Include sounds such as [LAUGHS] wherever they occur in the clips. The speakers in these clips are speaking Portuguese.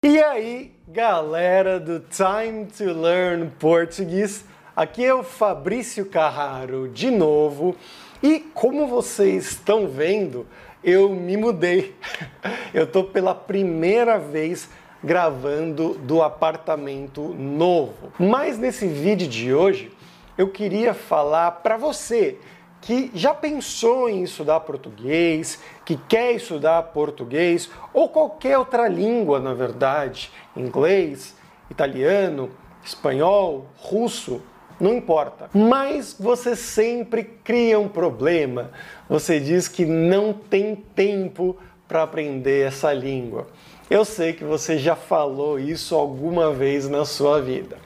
E aí, galera do Time to Learn Português, aqui é o Fabrício Carraro de novo. E como vocês estão vendo, eu me mudei. [LAUGHS] Eu tô pela primeira vez gravando do apartamento novo. Mas nesse vídeo de hoje, eu queria falar para você que já pensou em estudar português, que quer estudar português ou qualquer outra língua, na verdade, inglês, italiano, espanhol, russo, não importa. Mas você sempre cria um problema. Você diz que não tem tempo para aprender essa língua. Eu sei que você já falou isso alguma vez na sua vida.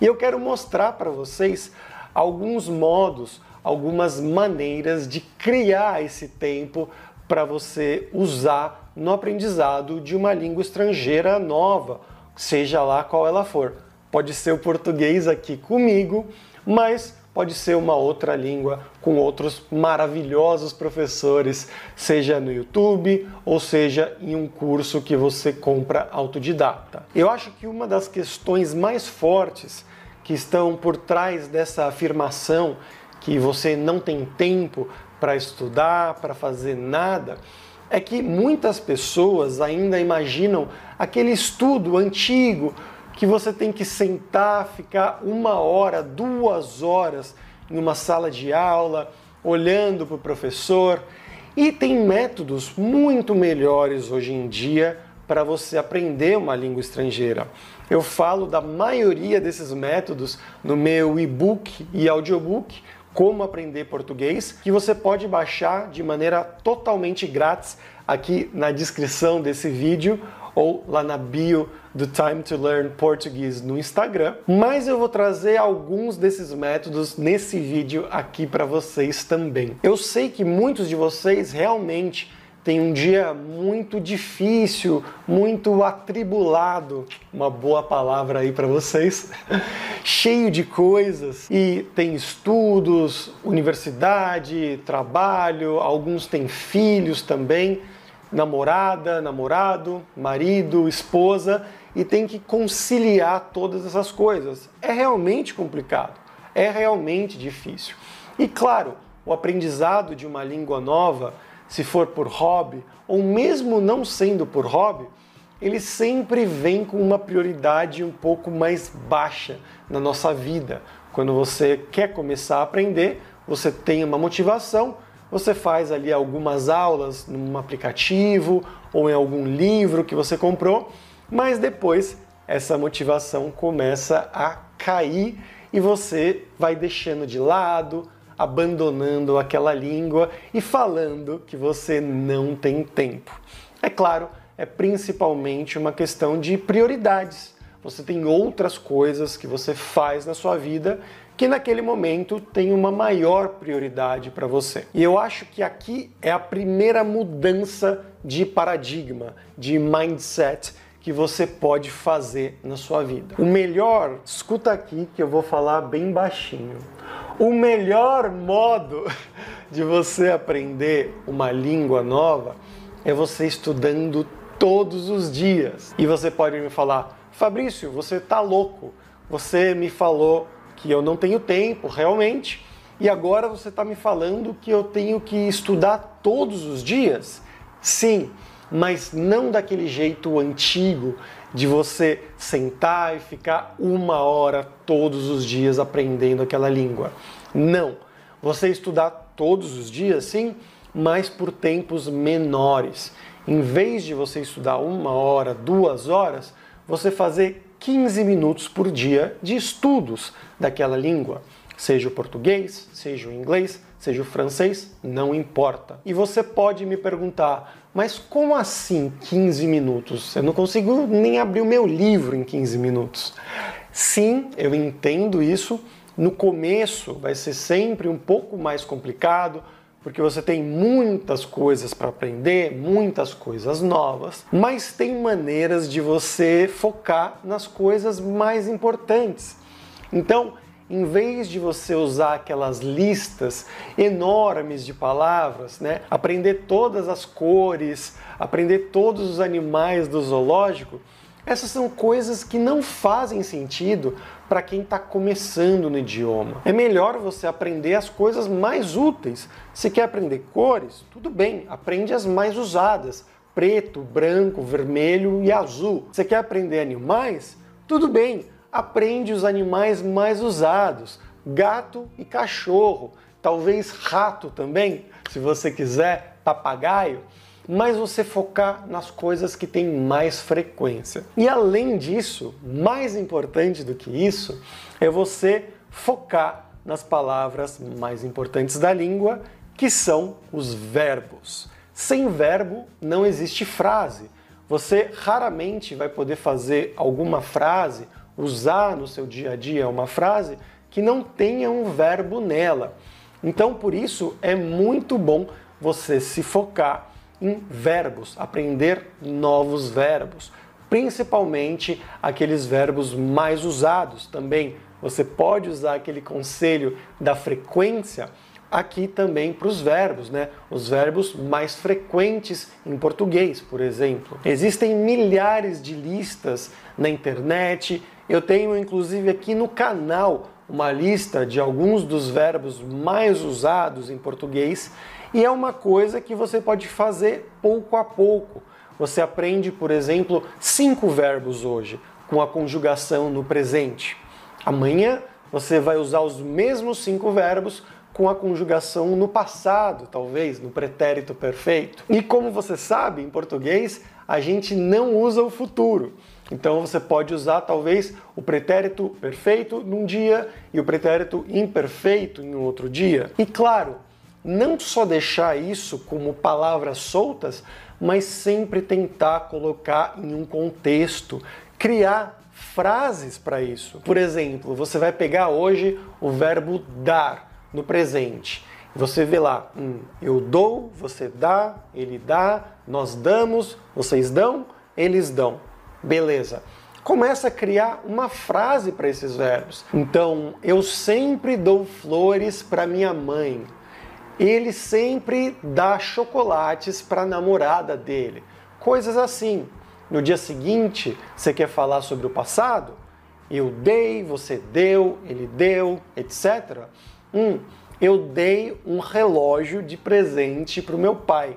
E eu quero mostrar para vocês alguns modos algumas maneiras de criar esse tempo para você usar no aprendizado de uma língua estrangeira nova, seja lá qual ela for. Pode ser o português aqui comigo, mas pode ser uma outra língua com outros maravilhosos professores, seja no YouTube ou seja em um curso que você compra autodidata. Eu acho que uma das questões mais fortes que estão por trás dessa afirmação que você não tem tempo para estudar, para fazer nada, é que muitas pessoas ainda imaginam aquele estudo antigo que você tem que sentar, ficar uma hora, duas horas em uma sala de aula, olhando para o professor. E tem métodos muito melhores hoje em dia para você aprender uma língua estrangeira. Eu falo da maioria desses métodos no meu e-book e audiobook como aprender português, que você pode baixar de maneira totalmente grátis aqui na descrição desse vídeo ou lá na bio do Time to Learn Português no Instagram. Mas eu vou trazer alguns desses métodos nesse vídeo aqui para vocês também. Eu sei que muitos de vocês realmente tem um dia muito difícil, muito atribulado, uma boa palavra aí para vocês, [LAUGHS] cheio de coisas. E tem estudos, universidade, trabalho, alguns têm filhos também, namorada, namorado, marido, esposa. E tem que conciliar todas essas coisas. É realmente complicado, é realmente difícil. E claro, o aprendizado de uma língua nova se for por hobby, ou mesmo não sendo por hobby, ele sempre vem com uma prioridade um pouco mais baixa na nossa vida. Quando você quer começar a aprender, você tem uma motivação, você faz ali algumas aulas num aplicativo ou em algum livro que você comprou, mas depois essa motivação começa a cair e você vai deixando de lado, abandonando aquela língua e falando que você não tem tempo. É claro, é principalmente uma questão de prioridades. Você tem outras coisas que você faz na sua vida que naquele momento tem uma maior prioridade para você. E eu acho que aqui é a primeira mudança de paradigma, de mindset que você pode fazer na sua vida. O melhor, escuta aqui que eu vou falar bem baixinho. O melhor modo [LAUGHS] de você aprender uma língua nova é você estudando todos os dias. E você pode me falar, Fabrício, você tá louco. Você me falou que eu não tenho tempo, realmente, e agora você está me falando que eu tenho que estudar todos os dias? Sim, mas não daquele jeito antigo de você sentar e ficar uma hora todos os dias aprendendo aquela língua. Não. Você estudar todos os dias, sim, mas por tempos menores. Em vez de você estudar uma hora, duas horas, você fazer 15 minutos por dia de estudos daquela língua. Seja o português, seja o inglês, seja o francês, não importa. E você pode me perguntar, mas como assim 15 minutos? Eu não consigo nem abrir o meu livro em 15 minutos. Sim, eu entendo isso. No começo vai ser sempre um pouco mais complicado, porque você tem muitas coisas para aprender, muitas coisas novas, mas tem maneiras de você focar nas coisas mais importantes. Então, em vez de você usar aquelas listas enormes de palavras, né, aprender todas as cores, aprender todos os animais do zoológico, Essas são coisas que não fazem sentido para quem está começando no idioma. É melhor você aprender as coisas mais úteis. Se quer aprender cores, tudo bem, aprende as mais usadas: preto, branco, vermelho e azul. Você quer aprender animais? Tudo bem, aprende os animais mais usados: gato e cachorro, talvez rato também, se você quiser, papagaio mas você focar nas coisas que têm mais frequência. E além disso, mais importante do que isso, é você focar nas palavras mais importantes da língua, que são os verbos. Sem verbo não existe frase. Você raramente vai poder fazer alguma frase, usar no seu dia a dia uma frase que não tenha um verbo nela. Então, por isso, é muito bom você se focar em verbos, aprender novos verbos, principalmente aqueles verbos mais usados também. Você pode usar aquele conselho da frequência aqui também para os verbos, né? Os verbos mais frequentes em português, por exemplo. Existem milhares de listas na internet. Eu tenho inclusive aqui no canal uma lista de alguns dos verbos mais usados em português e é uma coisa que você pode fazer pouco a pouco. Você aprende, por exemplo, cinco verbos hoje com a conjugação no presente. Amanhã você vai usar os mesmos cinco verbos com a conjugação no passado, talvez, no pretérito perfeito. E como você sabe, em português, a gente não usa o futuro. Então você pode usar talvez o pretérito perfeito num dia e o pretérito imperfeito em outro dia. E claro, não só deixar isso como palavras soltas, mas sempre tentar colocar em um contexto, criar frases para isso. Por exemplo, você vai pegar hoje o verbo dar no presente. Você vê lá, hum, eu dou, você dá, ele dá, nós damos, vocês dão, eles dão. Beleza. Começa a criar uma frase para esses verbos. Então, eu sempre dou flores para minha mãe ele sempre dá chocolates para a namorada dele. Coisas assim. No dia seguinte, você quer falar sobre o passado? Eu dei, você deu, ele deu, etc. Hum, eu dei um relógio de presente para o meu pai.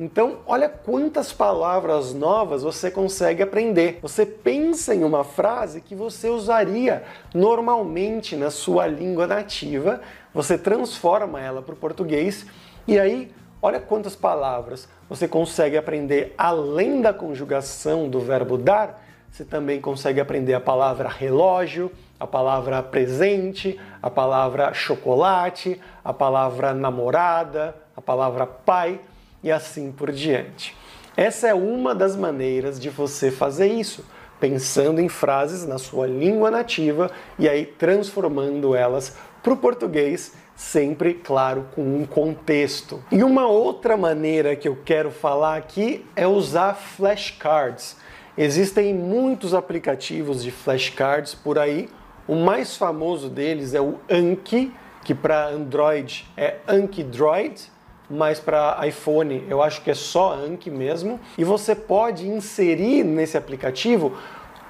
Então, olha quantas palavras novas você consegue aprender. Você pensa em uma frase que você usaria normalmente na sua língua nativa, você transforma ela para o português e aí, olha quantas palavras você consegue aprender além da conjugação do verbo dar. Você também consegue aprender a palavra relógio, a palavra presente, a palavra chocolate, a palavra namorada, a palavra pai e assim por diante. Essa é uma das maneiras de você fazer isso, pensando em frases na sua língua nativa e aí transformando elas para o português, sempre, claro, com um contexto. E uma outra maneira que eu quero falar aqui é usar flashcards. Existem muitos aplicativos de flashcards por aí. O mais famoso deles é o Anki, que para Android é Anki Droid mas para iPhone eu acho que é só Anki mesmo. E você pode inserir nesse aplicativo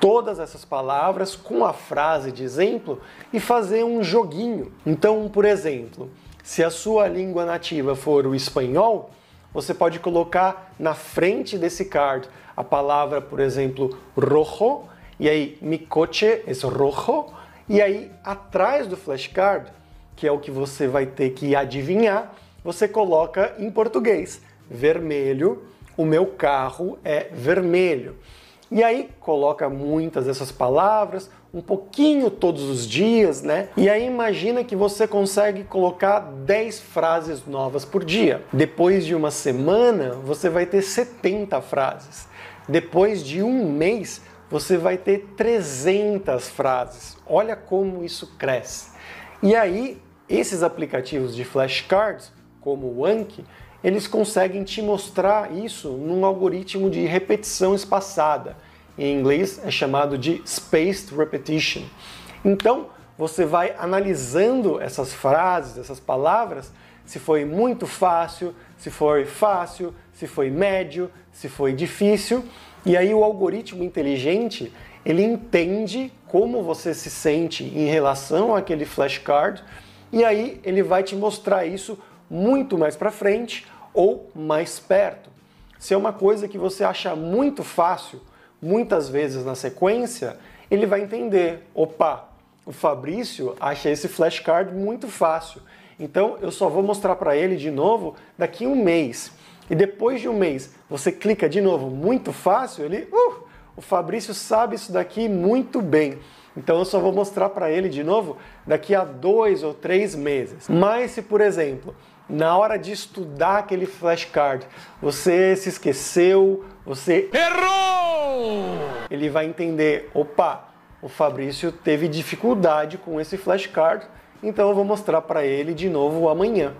todas essas palavras com a frase de exemplo e fazer um joguinho. Então, por exemplo, se a sua língua nativa for o espanhol, você pode colocar na frente desse card a palavra, por exemplo, rojo, e aí mi coche é rojo, e aí atrás do flashcard, que é o que você vai ter que adivinhar, você coloca em português: vermelho, o meu carro é vermelho. E aí coloca muitas dessas palavras, um pouquinho todos os dias, né? E aí imagina que você consegue colocar 10 frases novas por dia. Depois de uma semana, você vai ter 70 frases. Depois de um mês, você vai ter 300 frases. Olha como isso cresce. E aí, esses aplicativos de flashcards como o Anki, eles conseguem te mostrar isso num algoritmo de repetição espaçada. Em inglês é chamado de spaced repetition. Então, você vai analisando essas frases, essas palavras, se foi muito fácil, se foi fácil, se foi médio, se foi difícil, E aí o algoritmo inteligente, ele entende como você se sente em relação àquele flashcard e aí ele vai te mostrar isso muito mais para frente ou mais perto. Se é uma coisa que você acha muito fácil, muitas vezes na sequência, ele vai entender, opa, o Fabrício acha esse flashcard muito fácil. Então eu só vou mostrar para ele de novo daqui um mês. E depois de um mês, você clica de novo, muito fácil, ele, uh, o Fabrício sabe isso daqui muito bem. Então eu só vou mostrar para ele de novo daqui a dois ou três meses. Mas se, por exemplo, na hora de estudar aquele flashcard, você se esqueceu, você errou! Ele vai entender, opa, o Fabrício teve dificuldade com esse flashcard, então eu vou mostrar para ele de novo amanhã.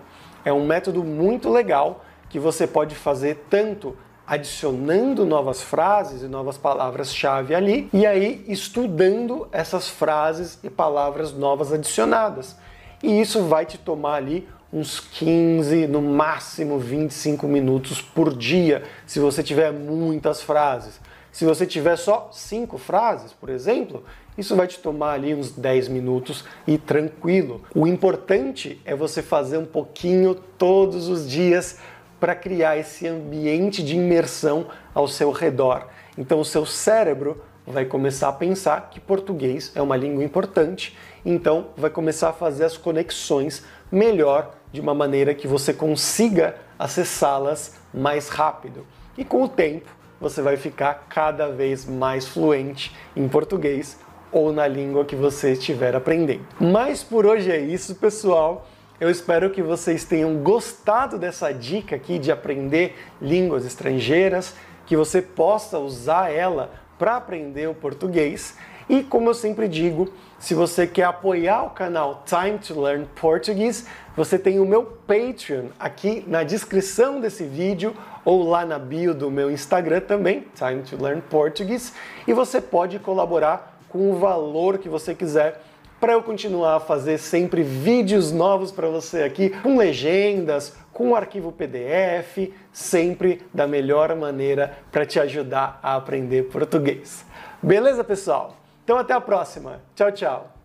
É um método muito legal que você pode fazer tanto adicionando novas frases e novas palavras-chave ali e aí estudando essas frases e palavras novas adicionadas. E isso vai te tomar ali uns 15, no máximo 25 minutos por dia, se você tiver muitas frases. Se você tiver só cinco frases, por exemplo, isso vai te tomar ali uns 10 minutos e tranquilo. O importante é você fazer um pouquinho todos os dias para criar esse ambiente de imersão ao seu redor. Então o seu cérebro vai começar a pensar que português é uma língua importante, então vai começar a fazer as conexões melhor de uma maneira que você consiga acessá-las mais rápido. E com o tempo, você vai ficar cada vez mais fluente em português ou na língua que você estiver aprendendo. Mas por hoje é isso, pessoal. Eu espero que vocês tenham gostado dessa dica aqui de aprender línguas estrangeiras, que você possa usar ela para aprender o português. E como eu sempre digo, se você quer apoiar o canal Time to Learn Portuguese, você tem o meu Patreon aqui na descrição desse vídeo ou lá na bio do meu Instagram também, Time to Learn Portuguese, e você pode colaborar com o valor que você quiser para eu continuar a fazer sempre vídeos novos para você aqui, com legendas, com arquivo PDF, sempre da melhor maneira para te ajudar a aprender português. Beleza, pessoal? Então até a próxima. Tchau, tchau.